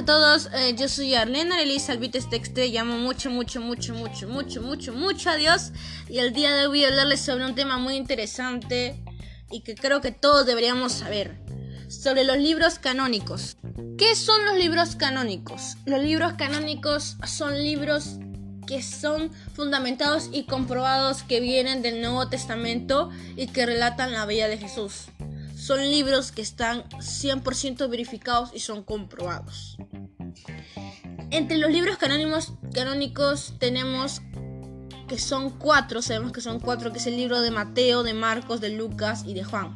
a todos, eh, yo soy Arlena Elisa Alvites Texte, llamo mucho, mucho, mucho, mucho, mucho, mucho, mucho a Dios y el día de hoy voy a hablarles sobre un tema muy interesante y que creo que todos deberíamos saber, sobre los libros canónicos. ¿Qué son los libros canónicos? Los libros canónicos son libros que son fundamentados y comprobados que vienen del Nuevo Testamento y que relatan la vida de Jesús son libros que están 100% verificados y son comprobados. Entre los libros canónicos, canónicos tenemos que son cuatro, sabemos que son cuatro, que es el libro de Mateo, de Marcos, de Lucas y de Juan.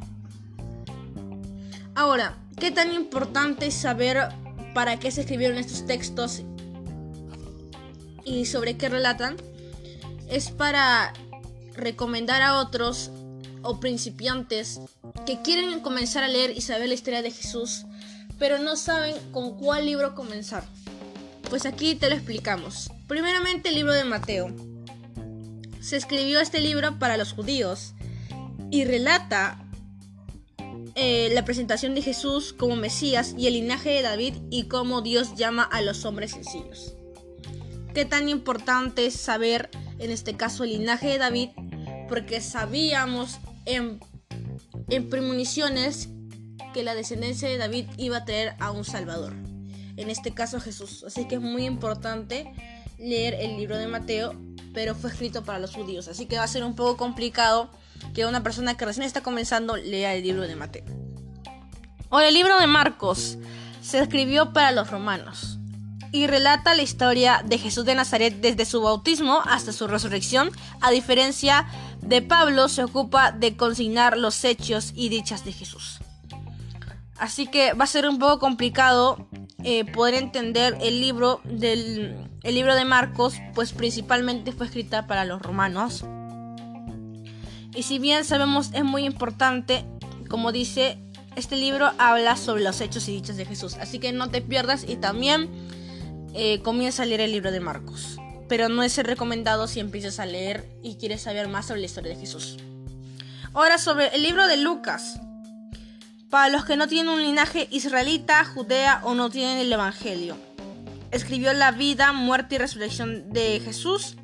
Ahora, ¿qué tan importante es saber para qué se escribieron estos textos y sobre qué relatan? Es para recomendar a otros o principiantes que quieren comenzar a leer y saber la historia de Jesús, pero no saben con cuál libro comenzar. Pues aquí te lo explicamos. Primeramente el libro de Mateo. Se escribió este libro para los judíos y relata eh, la presentación de Jesús como Mesías y el linaje de David y cómo Dios llama a los hombres sencillos. Qué tan importante es saber en este caso el linaje de David porque sabíamos en, premoniciones que la descendencia de David iba a traer a un Salvador. En este caso Jesús. Así que es muy importante leer el libro de Mateo, pero fue escrito para los judíos. Así que va a ser un poco complicado que una persona que recién está comenzando lea el libro de Mateo. O el libro de Marcos se escribió para los romanos y relata la historia de Jesús de Nazaret desde su bautismo hasta su resurrección, a diferencia de Pablo se ocupa de consignar los hechos y dichas de Jesús. Así que va a ser un poco complicado eh, poder entender el libro del el libro de Marcos, pues principalmente fue escrita para los romanos. Y si bien sabemos es muy importante, como dice, este libro habla sobre los hechos y dichas de Jesús. Así que no te pierdas y también eh, comienza a leer el libro de Marcos. Pero no es recomendado si empiezas a leer y quieres saber más sobre la historia de Jesús. Ahora sobre el libro de Lucas. Para los que no tienen un linaje israelita, judea o no tienen el Evangelio. Escribió la vida, muerte y resurrección de Jesús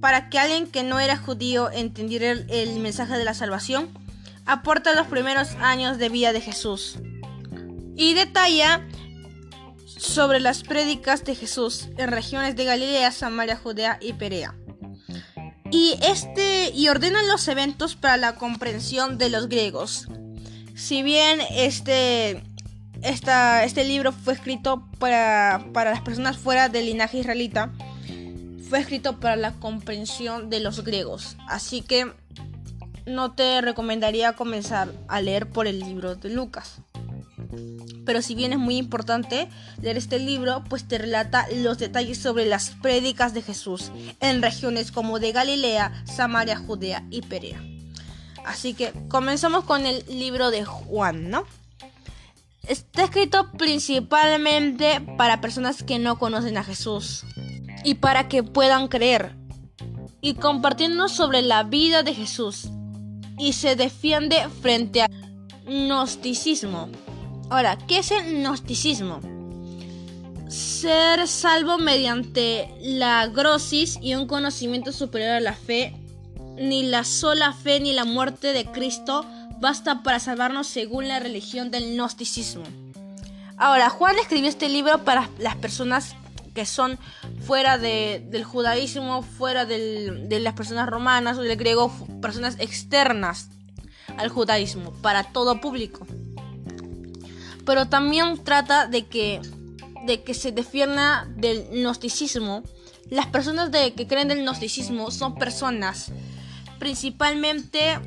para que alguien que no era judío entendiera el, el mensaje de la salvación. Aporta los primeros años de vida de Jesús. Y detalla sobre las prédicas de Jesús en regiones de Galilea, Samaria, Judea y Perea. Y este y ordena los eventos para la comprensión de los griegos. Si bien este este libro fue escrito para, para las personas fuera del linaje israelita, fue escrito para la comprensión de los griegos. Así que no te recomendaría comenzar a leer por el libro de Lucas. Pero si bien es muy importante leer este libro, pues te relata los detalles sobre las prédicas de Jesús en regiones como de Galilea, Samaria, Judea y Perea. Así que comenzamos con el libro de Juan, ¿no? Está escrito principalmente para personas que no conocen a Jesús y para que puedan creer y compartiendo sobre la vida de Jesús y se defiende frente al gnosticismo. Ahora, ¿qué es el gnosticismo? Ser salvo mediante la grosis y un conocimiento superior a la fe. Ni la sola fe ni la muerte de Cristo basta para salvarnos según la religión del gnosticismo. Ahora, Juan escribió este libro para las personas que son fuera del judaísmo, fuera de las personas romanas o del griego, personas externas al judaísmo, para todo público pero también trata de que, de que se defienda del gnosticismo. Las personas de, que creen del gnosticismo son personas principalmente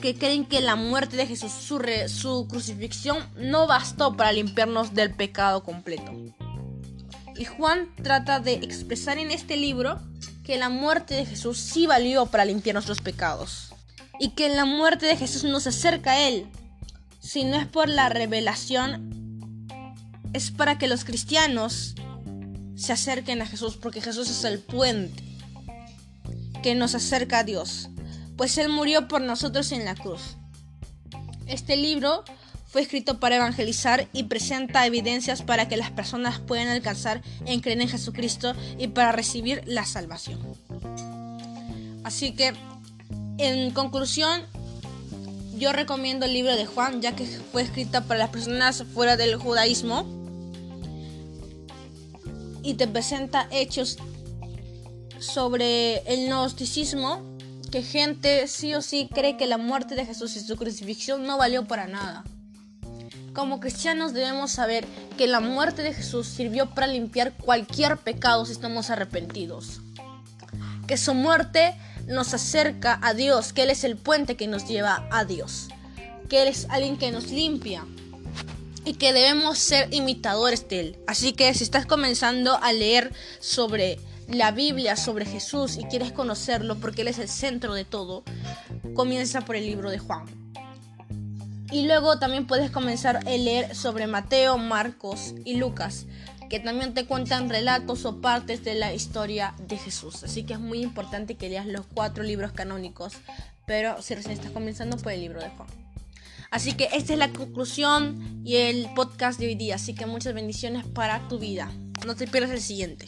que creen que la muerte de Jesús, su, su crucifixión, no bastó para limpiarnos del pecado completo. Y Juan trata de expresar en este libro que la muerte de Jesús sí valió para limpiar nuestros pecados. Y que la muerte de Jesús nos acerca a Él, si no es por la revelación, es para que los cristianos se acerquen a Jesús, porque Jesús es el puente que nos acerca a Dios, pues Él murió por nosotros en la cruz. Este libro fue escrito para evangelizar y presenta evidencias para que las personas puedan alcanzar en creer en Jesucristo y para recibir la salvación. Así que, en conclusión, yo recomiendo el libro de Juan, ya que fue escrito para las personas fuera del judaísmo y te presenta hechos sobre el gnosticismo que gente sí o sí cree que la muerte de Jesús y su crucifixión no valió para nada. Como cristianos debemos saber que la muerte de Jesús sirvió para limpiar cualquier pecado si estamos arrepentidos. Que su muerte nos acerca a Dios, que Él es el puente que nos lleva a Dios, que Él es alguien que nos limpia y que debemos ser imitadores de Él. Así que si estás comenzando a leer sobre la Biblia sobre Jesús y quieres conocerlo porque Él es el centro de todo, comienza por el libro de Juan. Y luego también puedes comenzar a leer sobre Mateo, Marcos y Lucas, que también te cuentan relatos o partes de la historia de Jesús. Así que es muy importante que leas los cuatro libros canónicos, pero si recién estás comenzando, por el libro de Juan. Así que esta es la conclusión y el podcast de hoy día. Así que muchas bendiciones para tu vida. No te pierdas el siguiente.